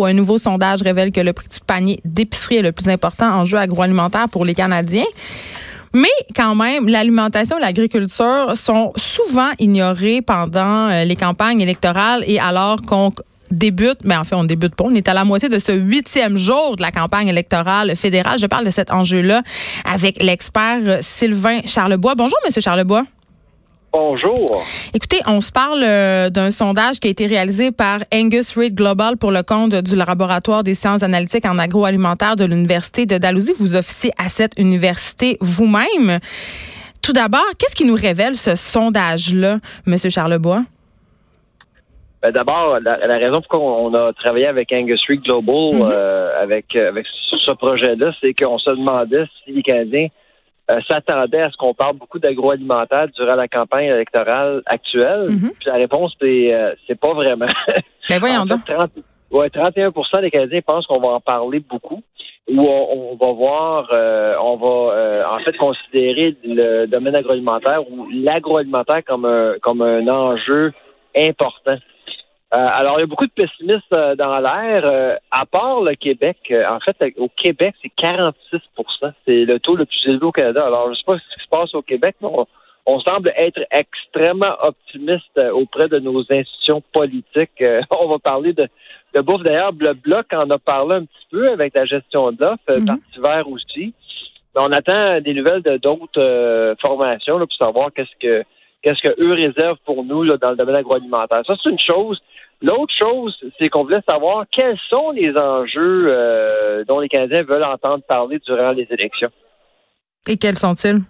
Un nouveau sondage révèle que le prix du panier d'épicerie est le plus important en jeu agroalimentaire pour les Canadiens. Mais quand même, l'alimentation et l'agriculture sont souvent ignorées pendant euh, les campagnes électorales et alors qu'on débute, mais en fait, on débute pas. On est à la moitié de ce huitième jour de la campagne électorale fédérale. Je parle de cet enjeu-là avec l'expert Sylvain Charlebois. Bonjour, Monsieur Charlebois. Bonjour. Écoutez, on se parle euh, d'un sondage qui a été réalisé par Angus Reid Global pour le compte du laboratoire des sciences analytiques en agroalimentaire de l'Université de Dalhousie. Vous officiez à cette université vous-même. Tout d'abord, qu'est-ce qui nous révèle ce sondage-là, Monsieur Charlebois? Ben D'abord, la, raison pour laquelle on a travaillé avec Angus Reid Global, mm-hmm. euh, avec, avec ce projet-là, c'est qu'on se demandait si les Canadiens euh, s'attendait à ce qu'on parle beaucoup d'agroalimentaire durant la campagne électorale actuelle. Mhm. Puis la réponse, c'est euh, c'est pas vraiment. Ben voyons donc. 31% des Canadiens pensent qu'on va en parler beaucoup ou on, va voir, euh, on va en fait considérer le domaine agroalimentaire ou l'agroalimentaire comme un comme un enjeu important. Euh, alors, il y a beaucoup de pessimistes euh, dans l'air. Euh, à part le Québec, en fait, au Québec, c'est 46% C'est le taux le plus élevé au Canada. Alors, je ne sais pas ce qui se passe au Québec, mais on, semble être extrêmement optimiste auprès de nos institutions politiques. on va parler de, de bouffe. D'ailleurs, le Bloc en a parlé un petit peu avec la gestion d'offres, mm Parti vert aussi. Mais on attend des nouvelles de d'autres formations là, pour savoir qu'est-ce que qu'est-ce qu'eux réservent pour nous là, dans le domaine agroalimentaire. Ça, c'est une chose. L'autre chose, c'est qu'on voulait savoir quels sont les enjeux euh, dont les Canadiens veulent entendre parler durant les élections. Et quels sont-ils?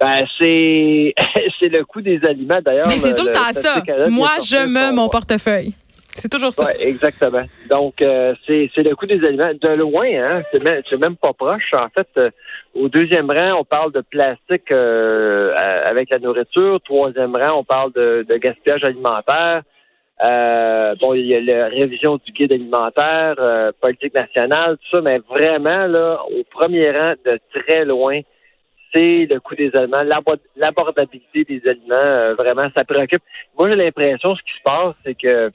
Ben, c'est, c'est le coût des aliments, d'ailleurs. Mais c'est tout le temps ça. Moi, je me mon portefeuille. C'est toujours ça. Oui, exactement. Donc, euh, c'est, le coût des aliments. De loin, hein, c'est, même, pas proche. En fait, euh, au deuxième rang, on parle de plastique avec la nourriture. Troisième rang, on parle de, de gaspillage alimentaire. Euh, bon, il y a la révision du guide alimentaire, euh, politique nationale, tout ça, mais vraiment, là, au premier rang, de très loin, c'est le coût des aliments, l'abordabilité des aliments, euh, vraiment, ça préoccupe. Moi, j'ai l'impression, ce qui se passe, c'est que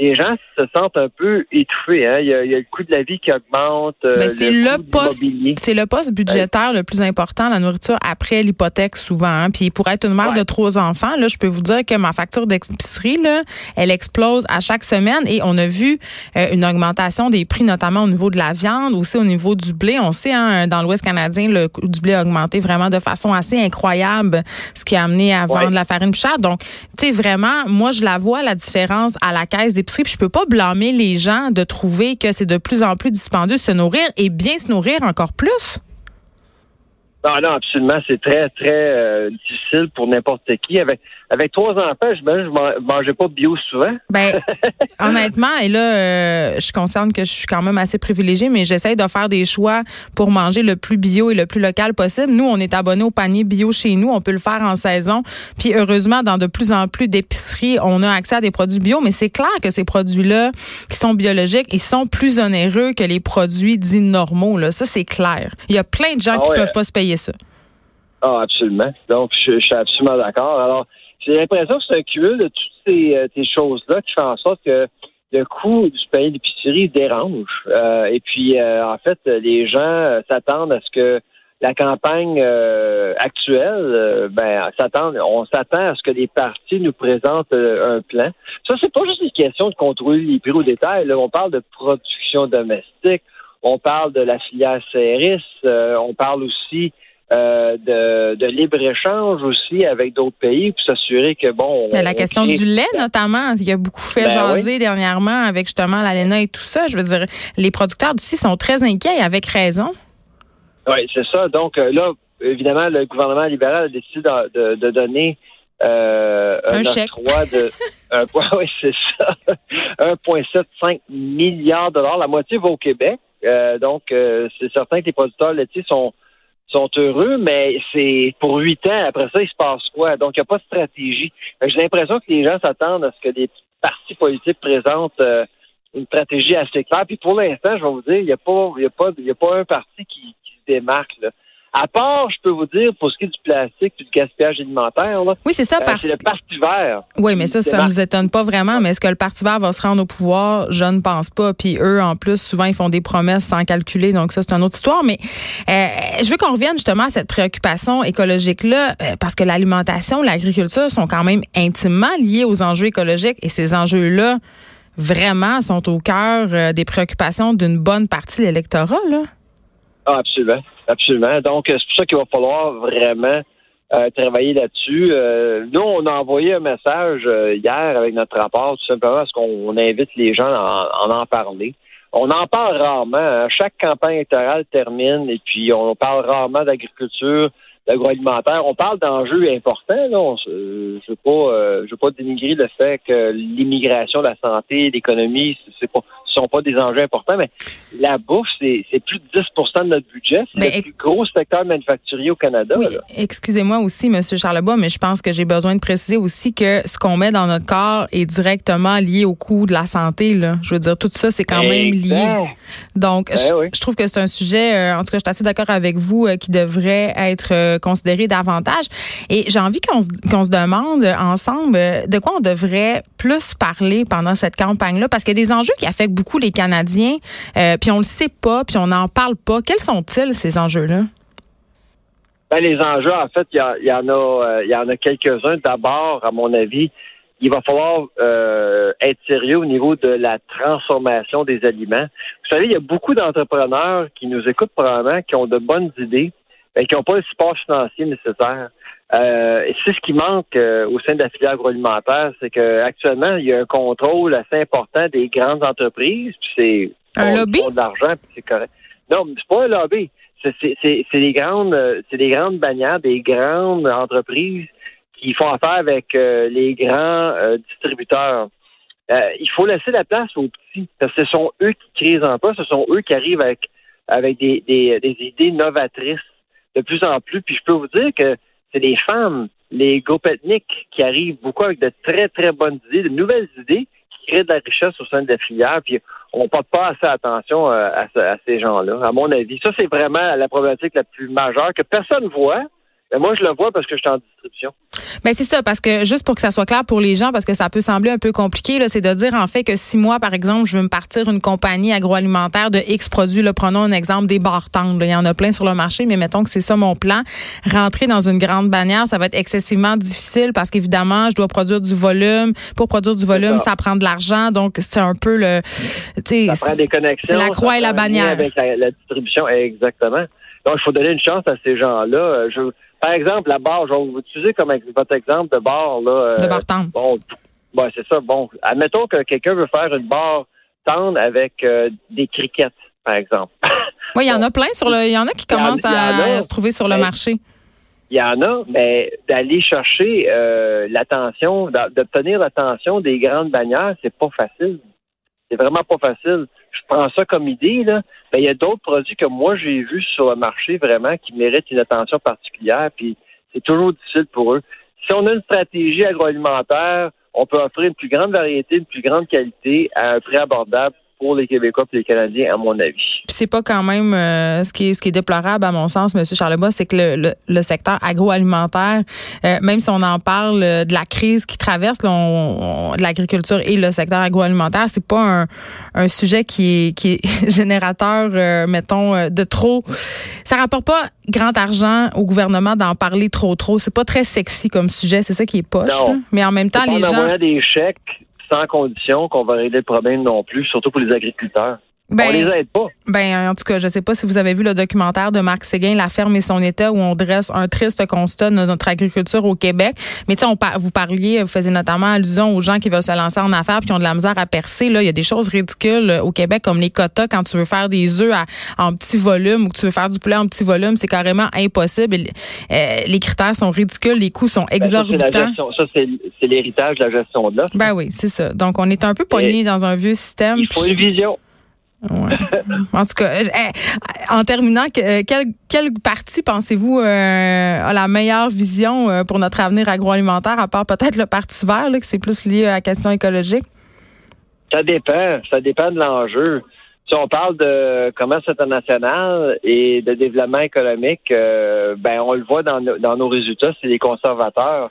les gens se sentent un peu étouffés. Hein. Il, y a, le coût de la vie qui augmente. Euh, c'est le, poste, c'est le poste budgétaire le plus important, la nourriture après l'hypothèque souvent. Hein. Puis pour être une mère de trois enfants, là, je peux vous dire que ma facture d'épicerie, là, elle explose à chaque semaine et on a vu euh, une augmentation des prix, notamment au niveau de la viande, aussi au niveau du blé. On sait, hein, dans l'Ouest canadien, le coût du blé a augmenté vraiment de façon assez incroyable, ce qui a amené à vendre la farine plus chère. Donc, tu sais, vraiment, moi, je la vois la différence à la caisse des je peux pas blâmer les gens de trouver que c'est de plus en plus dispendieux de se nourrir et bien se nourrir encore plus. Non, non, absolument. C'est très, très euh, difficile pour n'importe qui. Avec, avec trois enfants, je ne mangeais pas bio souvent. Ben, honnêtement, et là, euh, je concerne que je suis quand même assez privilégiée, mais j'essaie de faire des choix pour manger le plus bio et le plus local possible. Nous, on est abonnés au panier bio chez nous. On peut le faire en saison. Puis, heureusement, dans de plus en plus d'épiceries, on a accès à des produits bio, mais c'est clair que ces produits-là, qui sont biologiques, ils sont plus onéreux que les produits dits normaux. Là. Ça, c'est clair. Il y a plein de gens ah qui ne peuvent pas se payer Ah, absolument. Donc, je, suis absolument d'accord. Alors, j'ai l'impression que c'est un cumul de toutes ces, euh, choses-là qui font en sorte que le coût du panier d'épicerie dérange. Euh, et puis, euh, en fait, les gens s'attendent à ce que la campagne actuelle, ben, on s'attend à ce que les partis nous présentent un plan. Ça, c'est pas juste une question de contrôler les prix au détail. On parle de production domestique, on parle de la filière CRS, on parle aussi euh, de, libre-échange aussi avec d'autres pays pour s'assurer que, bon... la question du lait, notamment. Il y a beaucoup fait ben jaser dernièrement avec justement l'ALENA et tout ça. Je veux dire, les producteurs d'ici sont très inquiets avec raison. Oui, c'est ça. Donc euh, là, évidemment, le gouvernement libéral a décidé de, donner euh, un, chèque. de oui, c'est ça. 1,75 milliard de dollars. La moitié va au Québec. Donc, c'est certain que les producteurs laitiers sont sont heureux, mais c'est pour huit ans. Après ça, il se passe quoi? Donc, il n'y a pas de stratégie. J'ai l'impression que les gens s'attendent à ce que des partis politiques présentent euh, une stratégie assez claire. Puis pour l'instant, je vais vous dire, il n'y a pas, y a pas, a pas un parti qui, se démarque. À part, je peux vous dire, pour ce qui est du plastique et du gaspillage alimentaire, oui, c'est ça, euh, c'est le Parti vert. Oui, mais ça, ça ne nous étonne pas vraiment. Mais est-ce que le Parti vert va se rendre au pouvoir? Je ne pense pas. Puis eux, en plus, souvent, ils font des promesses sans calculer. Donc ça, c'est une autre histoire. Mais euh, je veux qu'on revienne justement à cette préoccupation écologique-là, euh, parce que l'alimentation, l'agriculture sont quand même intimement liés aux enjeux écologiques. Et ces enjeux-là, vraiment, sont au cœur des préoccupations d'une bonne partie de l'électorat, là. Ah, absolument. Absolument. Donc, euh, c'est pour ça qu'il va falloir vraiment euh, travailler là-dessus. Euh, nous, on a envoyé un message hier avec notre rapport, tout simplement parce qu'on invite les gens à en, en parler. On en parle rarement. Hein. Chaque campagne électorale termine et puis on parle rarement d'agriculture, d'agroalimentaire. On parle d'enjeux importants. Là. je ne veux pas, je veux pas dénigrer le fait que l'immigration, la santé, l'économie, c'est pas sont pas des enjeux importants, mais la bourse, c'est plus de 10 de notre budget. C'est ben, le plus gros secteur manufacturier au Canada. Oui, excusez-moi aussi, M. Charlebois, mais je pense que j'ai besoin de préciser aussi que ce qu'on met dans notre corps est directement lié au coût de la santé. Là. Je veux dire, tout ça, c'est quand même lié. Donc, ben je, trouve que c'est un sujet, euh, en tout cas, je suis assez d'accord avec vous, euh, qui devrait être euh, considéré davantage. Et j'ai envie qu'on se, qu'on se demande ensemble de quoi on devrait plus parler pendant cette campagne-là, parce qu'il y a des enjeux qui affectent beaucoup les Canadiens, euh, puis on le sait pas, puis on n'en parle pas. Quels sont-ils, ces enjeux-là? Ben, les enjeux, en fait, il y, en a, euh, a quelques-uns. D'abord, à mon avis, il va falloir euh, être sérieux au niveau de la transformation des aliments. Vous savez, il y a beaucoup d'entrepreneurs qui nous écoutent probablement, qui ont de bonnes idées, mais qui n'ont pas le support financier nécessaire. Euh, c'est ce qui manque euh, au sein de la filière agroalimentaire, c'est qu'actuellement, il y a un contrôle assez important des grandes entreprises, puis c'est un lobby? de l'argent, puis c'est correct. Non, c'est pas un lobby. C'est des grandes, c'est des grandes bannières, des grandes entreprises qui font affaire avec euh, les grands distributeurs. il faut laisser la place aux petits, parce que ce sont eux qui créent les emplois, ce sont eux qui arrivent avec avec des, des, des idées novatrices de plus en plus. Puis je peux vous dire que c'est les femmes, les groupes ethniques qui arrivent beaucoup avec de très, très bonnes idées, de nouvelles idées qui créent de la richesse au sein de la filière. Puis on porte pas assez attention euh, à, à ces gens-là, à mon avis. Ça, c'est vraiment la problématique la plus majeure que personne ne voit, mais moi, je le vois parce que je suis en distribution. Ben c'est ça, parce que juste pour que ça soit clair pour les gens, parce que ça peut sembler un peu compliqué, c'est de dire en fait que si moi, par exemple, je veux me partir une compagnie agroalimentaire de X produits, là, prenons un exemple des barres Il y en a plein sur le marché, mais mettons que c'est ça mon plan. Rentrer dans une grande bannière, ça va être excessivement difficile parce qu'évidemment, je dois produire du volume. Pour produire du volume, ça, prend de l'argent. Donc, c'est un peu le. Ça prend des connexions. C'est la croix et la bannière. Avec la, distribution, exactement. Donc, il faut donner une chance à ces gens-là. Je par exemple, la barre, je vais vous utiliser comme votre exemple de barre. Là, de barre tendre. Bon, ben, c'est ça. Bon, admettons que quelqu'un veut faire une barre tendre avec euh, des criquettes, par exemple. Oui, il y en a plein sur le. Il y en a qui commencent à, se trouver sur le marché. Il y en a, mais d'aller chercher euh, l'attention, d'obtenir l'attention des grandes bannières, c'est pas facile. C'est vraiment pas facile. Je prends ça comme idée, là. Mais il y a d'autres produits que moi j'ai vus sur le marché vraiment qui méritent une attention particulière, puis c'est toujours difficile pour eux. Si on a une stratégie agroalimentaire, on peut offrir une plus grande variété, une plus grande qualité à un prix abordable pour les Québécois et les Canadiens, à mon avis. C'est pas quand même euh, ce qui est ce qui est déplorable à mon sens, M. Charlebois, c'est que le, le, secteur agroalimentaire, euh, même si on en parle euh, de la crise qui traverse l'agriculture et le secteur agroalimentaire, c'est pas un, un, sujet qui est, qui est générateur, mettons, de trop. Ça rapporte pas grand argent au gouvernement d'en parler trop trop. C'est pas très sexy comme sujet, c'est ça qui est poche. Mais en même temps, les gens. des chèques sans condition qu'on va régler le problème non plus, surtout pour les agriculteurs. Ben, on les aide pas. Ben, en tout cas, je sais pas si vous avez vu le documentaire de Marc Séguin, La ferme et son état, où on dresse un triste constat de notre agriculture au Québec. Mais tu sais, vous parliez, vous faisiez notamment allusion aux gens qui veulent se lancer en affaires puis qui ont de la misère à percer. Là, il y a des choses ridicules euh, au Québec, comme les quotas quand tu veux faire des œufs en petit volume ou que tu veux faire du poulet en petit volume, c'est carrément impossible. Euh, les critères sont ridicules, les coûts sont ben, exorbitants. ça, c'est l'héritage de la gestion de l'offre. Ben oui, c'est ça. Donc, on est un peu pogné dans un vieux système. Il faut une vision. En tout cas, eh, en terminant, quelle, quelle partie pensez-vous euh, a la meilleure vision euh, pour notre avenir agroalimentaire, à part peut-être le Parti vert, là, que c'est plus lié à la question écologique? Ça dépend. Ça dépend de l'enjeu. si on parle de commerce international et de développement économique, euh, ben on le voit dans, dans nos résultats, c'est les conservateurs.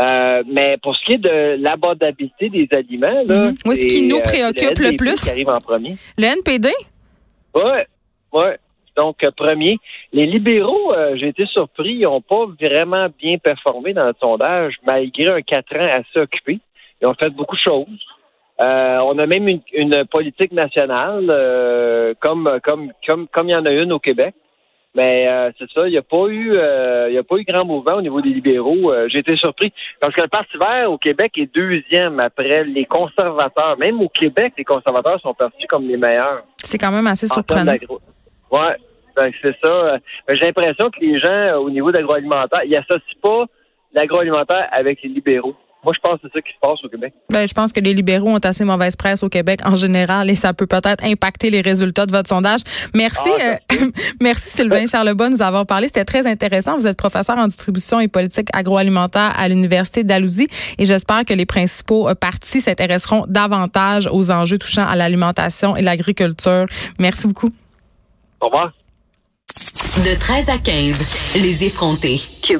Euh, mais pour ce qui est de l'abordabilité des aliments, là, mhm. ce qui nous euh, préoccupe le, plus, qui arrive en premier. Le NPD. Ouais, ouais. Donc premier, les libéraux, j'ai été surpris, ils n'ont pas vraiment bien performé dans le sondage, malgré un quatre ans assez occupé. Ils ont fait beaucoup de choses. Euh, on a même une, politique nationale, euh, comme comme comme comme il y en a une au Québec. Mais euh, c'est ça, il n'y a pas eu il y a pas eu grand mouvement au niveau des libéraux. J'ai été surpris parce que le Parti vert au Québec est deuxième après les conservateurs. Même au Québec, les conservateurs sont perçus comme les meilleurs. C'est quand même assez surprenant. Ouais, ben, c'est ça. J'ai l'impression que les gens au niveau d'agroalimentaire, ils associent pas l'agroalimentaire avec les libéraux. Moi, je pense que c'est ça qui se passe au Québec. Ben, je pense que les libéraux ont assez mauvaise presse au Québec en général et ça peut peut-être impacter les résultats de votre sondage. Merci, ah, euh, merci Sylvain Charlebois de nous avoir parlé. C'était très intéressant. Vous êtes professeur en distribution et politique agroalimentaire à l'Université d'Alousie et j'espère que les principaux euh, partis s'intéresseront davantage aux enjeux touchant à l'alimentation et l'agriculture. Merci beaucoup. Au revoir. De 13 à 15, les effrontés. Cube